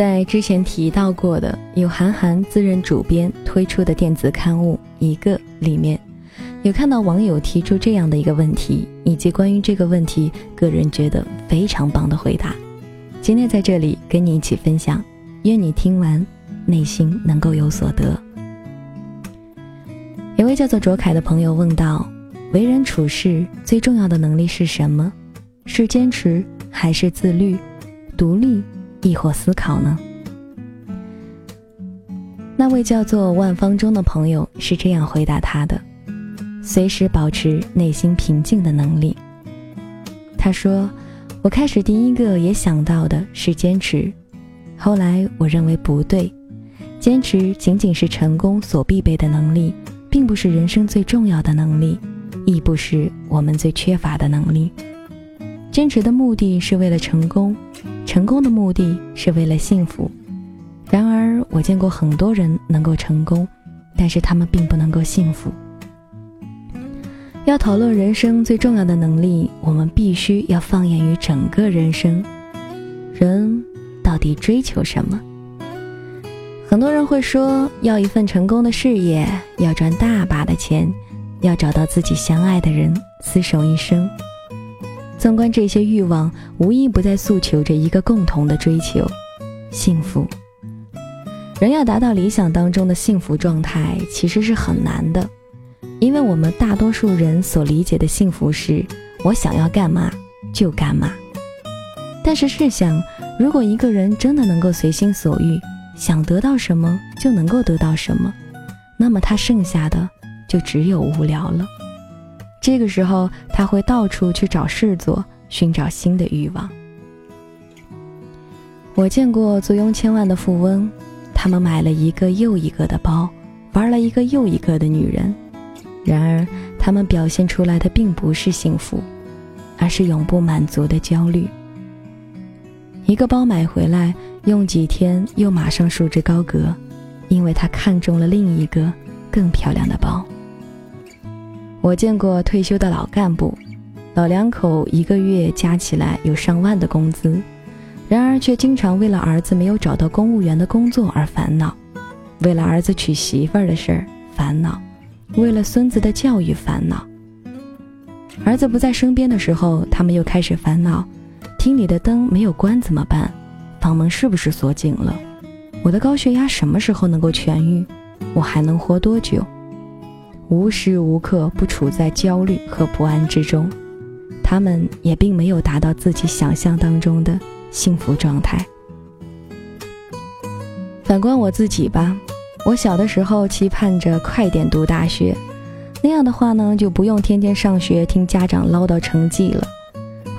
在之前提到过的由韩寒自任主编推出的电子刊物《一个》里面，有看到网友提出这样的一个问题，以及关于这个问题，个人觉得非常棒的回答。今天在这里跟你一起分享，愿你听完内心能够有所得。一位叫做卓凯的朋友问道：“为人处事最重要的能力是什么？是坚持还是自律、独立？”亦或思考呢？那位叫做万方中的朋友是这样回答他的：随时保持内心平静的能力。他说：“我开始第一个也想到的是坚持，后来我认为不对，坚持仅仅是成功所必备的能力，并不是人生最重要的能力，亦不是我们最缺乏的能力。坚持的目的是为了成功。”成功的目的是为了幸福，然而我见过很多人能够成功，但是他们并不能够幸福。要讨论人生最重要的能力，我们必须要放眼于整个人生。人到底追求什么？很多人会说要一份成功的事业，要赚大把的钱，要找到自己相爱的人，厮守一生。纵观这些欲望，无一不在诉求着一个共同的追求：幸福。人要达到理想当中的幸福状态，其实是很难的，因为我们大多数人所理解的幸福是我想要干嘛就干嘛。但是试想，如果一个人真的能够随心所欲，想得到什么就能够得到什么，那么他剩下的就只有无聊了。这个时候，他会到处去找事做，寻找新的欲望。我见过坐拥千万的富翁，他们买了一个又一个的包，玩了一个又一个的女人，然而他们表现出来的并不是幸福，而是永不满足的焦虑。一个包买回来，用几天又马上束之高阁，因为他看中了另一个更漂亮的包。我见过退休的老干部，老两口一个月加起来有上万的工资，然而却经常为了儿子没有找到公务员的工作而烦恼，为了儿子娶媳妇儿的事儿烦恼，为了孙子的教育烦恼。儿子不在身边的时候，他们又开始烦恼：厅里的灯没有关怎么办？房门是不是锁紧了？我的高血压什么时候能够痊愈？我还能活多久？无时无刻不处在焦虑和不安之中，他们也并没有达到自己想象当中的幸福状态。反观我自己吧，我小的时候期盼着快点读大学，那样的话呢，就不用天天上学听家长唠叨成绩了。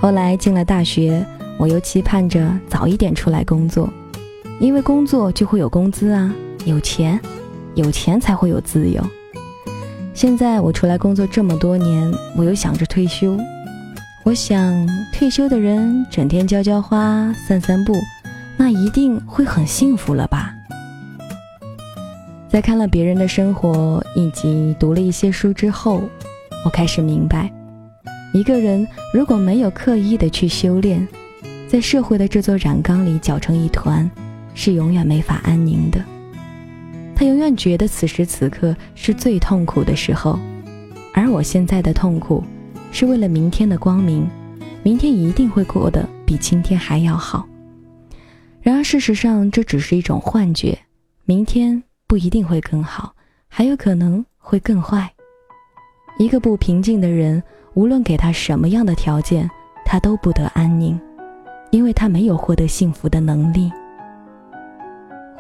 后来进了大学，我又期盼着早一点出来工作，因为工作就会有工资啊，有钱，有钱才会有自由。现在我出来工作这么多年，我又想着退休。我想退休的人整天浇浇花、散散步，那一定会很幸福了吧？在看了别人的生活以及读了一些书之后，我开始明白，一个人如果没有刻意的去修炼，在社会的这座染缸里搅成一团，是永远没法安宁的。他永远觉得此时此刻是最痛苦的时候，而我现在的痛苦，是为了明天的光明，明天一定会过得比今天还要好。然而事实上，这只是一种幻觉，明天不一定会更好，还有可能会更坏。一个不平静的人，无论给他什么样的条件，他都不得安宁，因为他没有获得幸福的能力。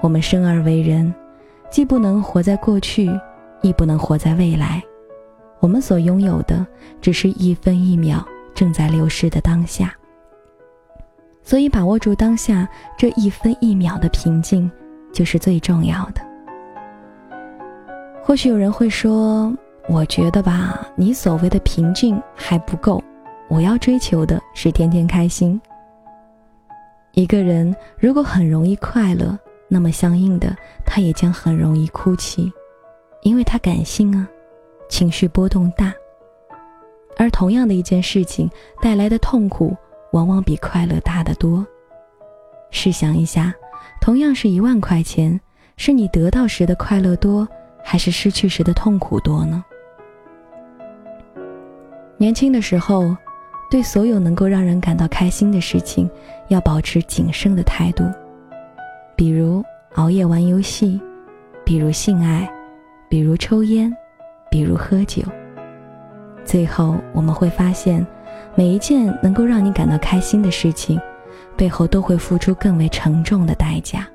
我们生而为人。既不能活在过去，亦不能活在未来。我们所拥有的，只是一分一秒正在流逝的当下。所以，把握住当下这一分一秒的平静，就是最重要的。或许有人会说：“我觉得吧，你所谓的平静还不够，我要追求的是天天开心。”一个人如果很容易快乐，那么相应的，他也将很容易哭泣，因为他感性啊，情绪波动大。而同样的一件事情带来的痛苦，往往比快乐大得多。试想一下，同样是一万块钱，是你得到时的快乐多，还是失去时的痛苦多呢？年轻的时候，对所有能够让人感到开心的事情，要保持谨慎的态度，比如熬夜玩游戏，比如性爱，比如抽烟，比如喝酒。最后，我们会发现，每一件能够让你感到开心的事情，背后都会付出更为沉重的代价。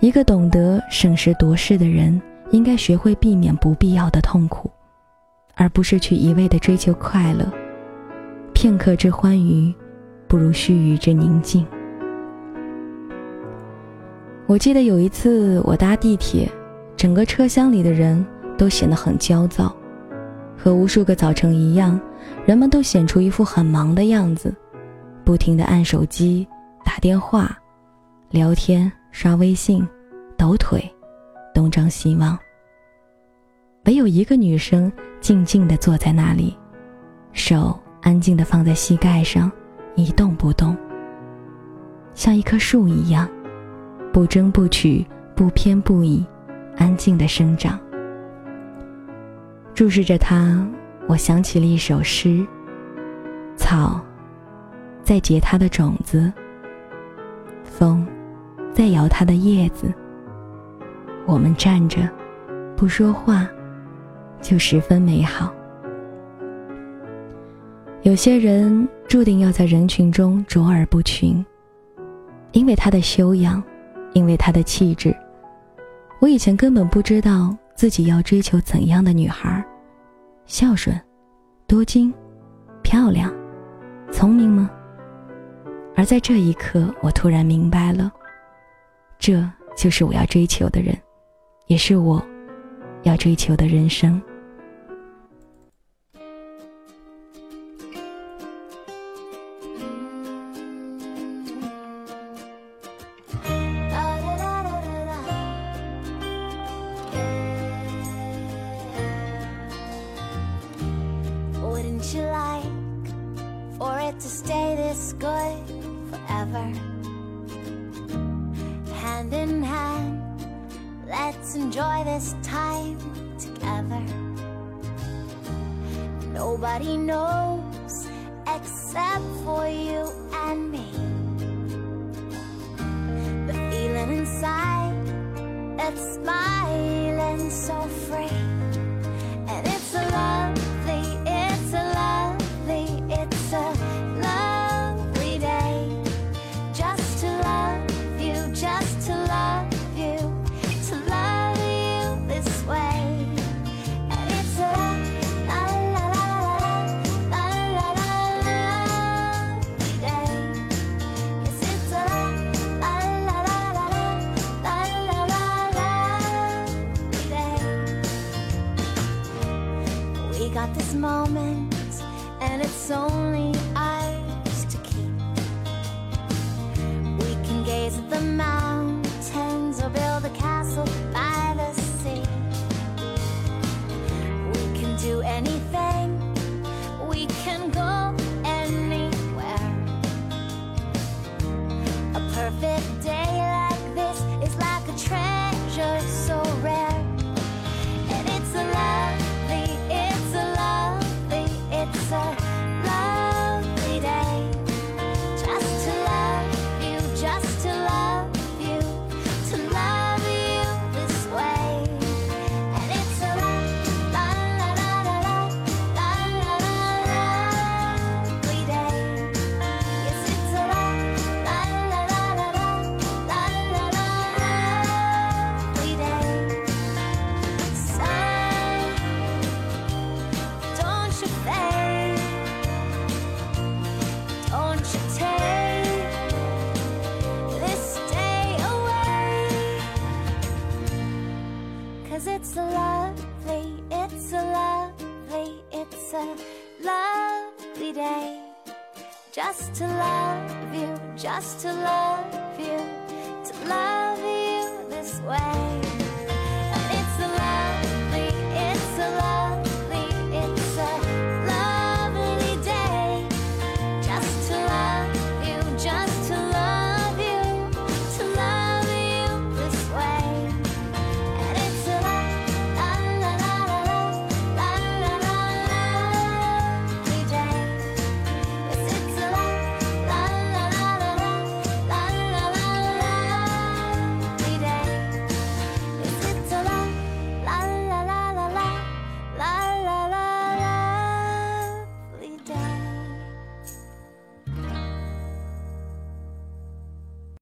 一个懂得审时度势的人，应该学会避免不必要的痛苦，而不是去一味的追求快乐。片刻之欢愉，不如须臾之宁静。我记得有一次我搭地铁，整个车厢里的人都显得很焦躁。和无数个早晨一样，人们都显出一副很忙的样子，不停地按手机、打电话、聊天、刷微信、抖腿，东张西望。唯有一个女生静静地坐在那里，手安静地放在膝盖上，一动不动，像一棵树一样，不争不取，不偏不倚，安静地生长。注视着它，我想起了一首诗：草在结它的种子，风在摇它的叶子。我们站着，不说话，就十分美好。有些人注定要在人群中卓尔不群，因为他的修养，因为他的气质。我以前根本不知道。自己要追求怎样的女孩？孝顺、多金、漂亮、聪明吗？而在这一刻，我突然明白了，这就是我要追求的人，也是我要追求的人生。Enjoy this time together. Nobody knows except for you and me. The feeling inside, it's smiling so free. moments, and it's only Just to love you, just to love you, to love you this way.